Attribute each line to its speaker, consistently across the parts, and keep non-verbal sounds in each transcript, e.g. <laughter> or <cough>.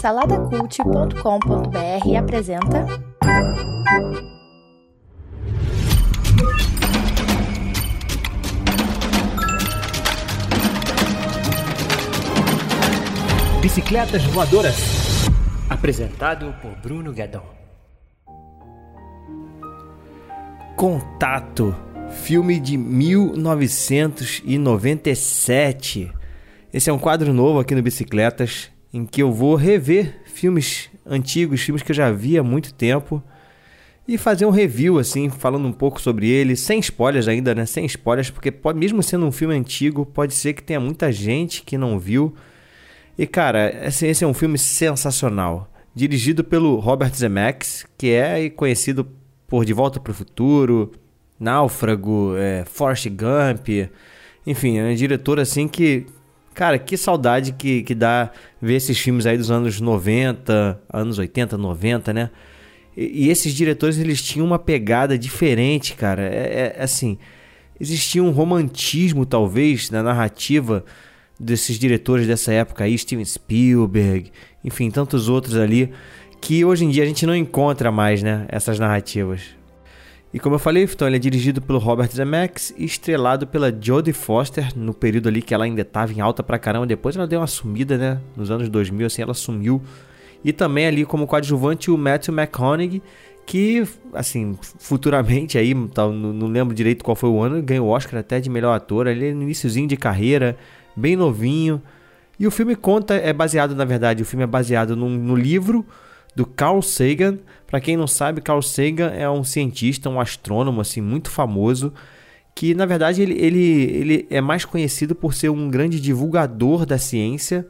Speaker 1: Saladacult.com.br apresenta.
Speaker 2: Bicicletas Voadoras. Apresentado por Bruno Guedon.
Speaker 3: Contato, filme de 1997. Esse é um quadro novo aqui no Bicicletas em que eu vou rever filmes antigos, filmes que eu já vi há muito tempo e fazer um review assim, falando um pouco sobre ele, sem spoilers ainda, né? Sem spoilers, porque pode, mesmo sendo um filme antigo, pode ser que tenha muita gente que não viu. E cara, esse, esse é um filme sensacional, dirigido pelo Robert Zemeckis, que é conhecido por De Volta para o Futuro, Náufrago, é, Forrest Gump, enfim, é um diretor assim que Cara, que saudade que, que dá ver esses filmes aí dos anos 90, anos 80, 90, né? E, e esses diretores, eles tinham uma pegada diferente, cara. É, é, assim, existia um romantismo, talvez, na narrativa desses diretores dessa época aí, Steven Spielberg, enfim, tantos outros ali, que hoje em dia a gente não encontra mais, né? Essas narrativas. E como eu falei, então ele é dirigido pelo Robert Zemeckis e estrelado pela Jodie Foster, no período ali que ela ainda estava em alta pra caramba. Depois ela deu uma sumida, né? Nos anos 2000, assim, ela sumiu. E também ali como coadjuvante o Matthew McConaughey, que, assim, futuramente aí, não, lembro direito qual foi o ano, ganhou o Oscar até de melhor ator. Ele é no iníciozinho de carreira, bem novinho. E o filme conta, é baseado, na verdade, o filme é baseado no livro do Carl Sagan. Para quem não sabe, Carl Sagan é um cientista, um astrônomo assim muito famoso, que na verdade ele, ele, ele é mais conhecido por ser um grande divulgador da ciência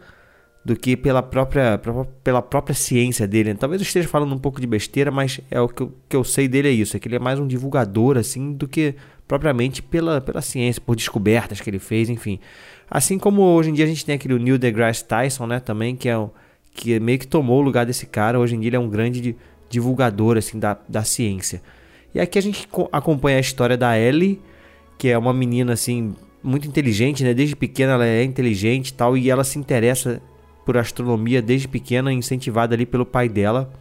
Speaker 3: do que pela própria, pela própria ciência dele. Talvez eu esteja falando um pouco de besteira, mas é o que eu, que eu sei dele é isso, é que ele é mais um divulgador assim do que propriamente pela, pela ciência, por descobertas que ele fez, enfim. Assim como hoje em dia a gente tem aquele Neil deGrasse Tyson, né, também, que é um, que meio que tomou o lugar desse cara. Hoje em dia ele é um grande divulgador assim da, da ciência. E aqui a gente acompanha a história da Ellie, que é uma menina assim muito inteligente, né? Desde pequena ela é inteligente e tal, e ela se interessa por astronomia desde pequena, incentivada ali pelo pai dela.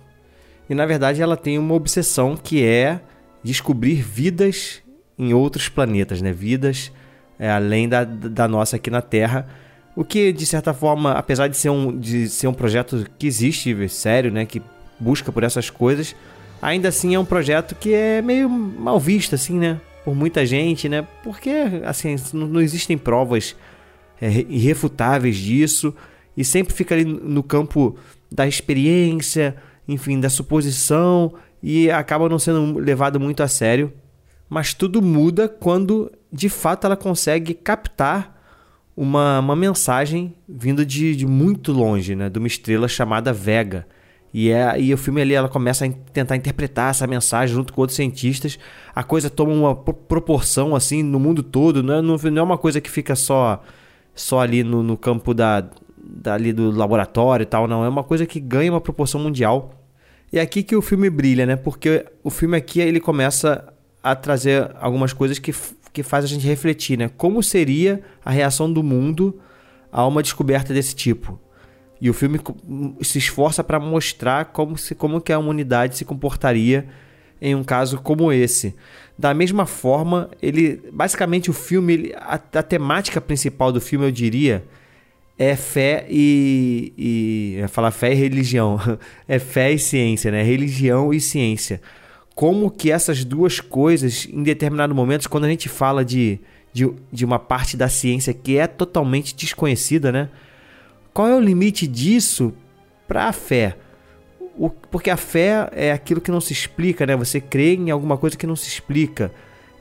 Speaker 3: E na verdade ela tem uma obsessão que é descobrir vidas em outros planetas, né? Vidas é, além da, da nossa aqui na Terra. O que, de certa forma, apesar de ser um, de ser um projeto que existe, sério, né? Que busca por essas coisas, ainda assim é um projeto que é meio mal visto, assim, né? Por muita gente, né? Porque, assim, não existem provas é, irrefutáveis disso. E sempre fica ali no campo da experiência, enfim, da suposição. E acaba não sendo levado muito a sério. Mas tudo muda quando, de fato, ela consegue captar uma, uma mensagem vindo de, de muito longe, né? De uma estrela chamada Vega. E, é, e o filme ali ela começa a tentar interpretar essa mensagem junto com outros cientistas. A coisa toma uma proporção assim no mundo todo, não é, não é uma coisa que fica só só ali no, no campo da, da, ali do laboratório e tal, não. É uma coisa que ganha uma proporção mundial. E é aqui que o filme brilha, né? Porque o filme aqui ele começa a trazer algumas coisas que que faz a gente refletir, né? Como seria a reação do mundo a uma descoberta desse tipo? E o filme se esforça para mostrar como, se, como que a humanidade se comportaria em um caso como esse. Da mesma forma, ele basicamente o filme, ele, a, a, temática principal do filme, eu diria, é fé e, e falar fé e religião, <laughs> é fé e ciência, né? Religião e ciência como que essas duas coisas, em determinado momento, quando a gente fala de, de, de uma parte da ciência que é totalmente desconhecida, né? Qual é o limite disso para a fé? O, porque a fé é aquilo que não se explica, né? Você crê em alguma coisa que não se explica.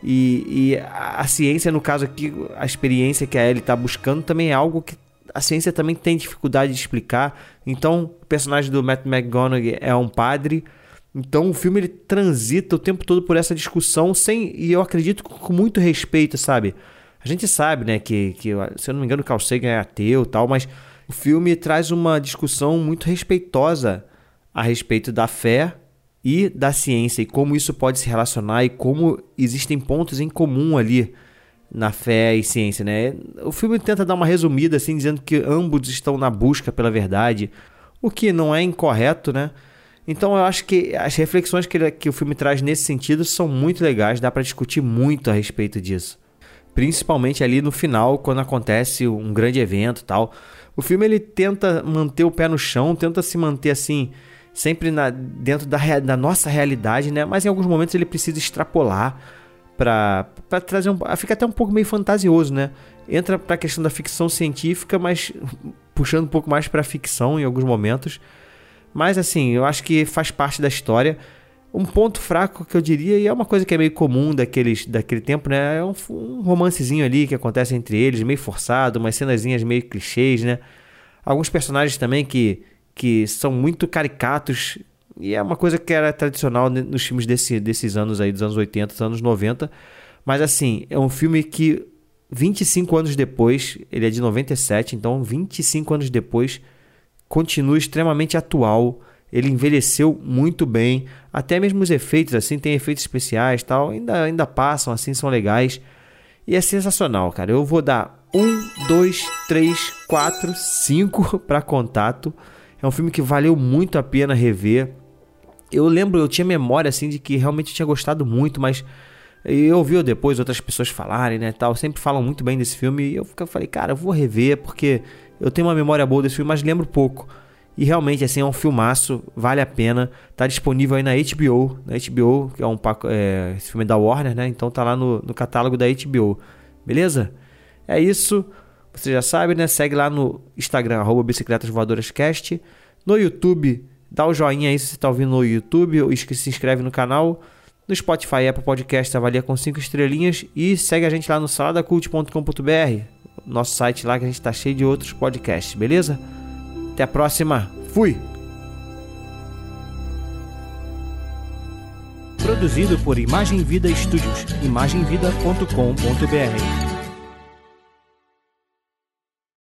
Speaker 3: E, e a, a ciência, no caso aqui, a experiência que a Ellie está buscando também é algo que a ciência também tem dificuldade de explicar. Então, o personagem do Matt McGonagall é um padre então o filme ele transita o tempo todo por essa discussão sem e eu acredito com muito respeito, sabe? A gente sabe, né, que, que se eu não me engano, Carl Sagan é ateu, tal, mas o filme traz uma discussão muito respeitosa a respeito da fé e da ciência e como isso pode se relacionar e como existem pontos em comum ali na fé e ciência, né? O filme tenta dar uma resumida assim dizendo que ambos estão na busca pela verdade, o que não é incorreto, né? Então eu acho que as reflexões que, ele, que o filme traz nesse sentido são muito legais, dá para discutir muito a respeito disso. Principalmente ali no final, quando acontece um grande evento tal. O filme ele tenta manter o pé no chão, tenta se manter assim, sempre na, dentro da, da nossa realidade, né? Mas em alguns momentos ele precisa extrapolar para trazer um. Fica até um pouco meio fantasioso, né? Entra para a questão da ficção científica, mas puxando um pouco mais para ficção em alguns momentos. Mas assim, eu acho que faz parte da história. Um ponto fraco que eu diria, e é uma coisa que é meio comum daqueles, daquele tempo, né? É um, um romancezinho ali que acontece entre eles, meio forçado, umas cenazinhas meio clichês, né? Alguns personagens também que, que são muito caricatos. E é uma coisa que era tradicional nos filmes desse, desses anos aí, dos anos 80, dos anos 90. Mas assim, é um filme que 25 anos depois, ele é de 97, então 25 anos depois, continua extremamente atual. Ele envelheceu muito bem, até mesmo os efeitos assim, tem efeitos especiais, tal, ainda ainda passam assim, são legais. E é sensacional, cara. Eu vou dar um, dois, três, quatro, cinco <laughs> para contato. É um filme que valeu muito a pena rever. Eu lembro, eu tinha memória assim de que realmente tinha gostado muito, mas eu ouvi depois outras pessoas falarem, né, tal, sempre falam muito bem desse filme e eu falei, cara, eu vou rever porque eu tenho uma memória boa desse filme, mas lembro pouco. E realmente, assim, é um filmaço, vale a pena. Tá disponível aí na HBO, na HBO, que é um é, esse filme é da Warner, né? Então tá lá no, no catálogo da HBO. Beleza? É isso. Você já sabe, né? Segue lá no Instagram, arroba Bicicletas Voadoras Cast. No YouTube, dá o joinha aí se você tá ouvindo no YouTube ou se inscreve no canal. No Spotify, Apple Podcast, avalia com 5 estrelinhas. E segue a gente lá no saladacult.com.br nosso site lá que a gente está cheio de outros podcasts, beleza? Até a próxima. Fui!
Speaker 2: Produzido por Imagem Vida Studios, imagemvida.com.br.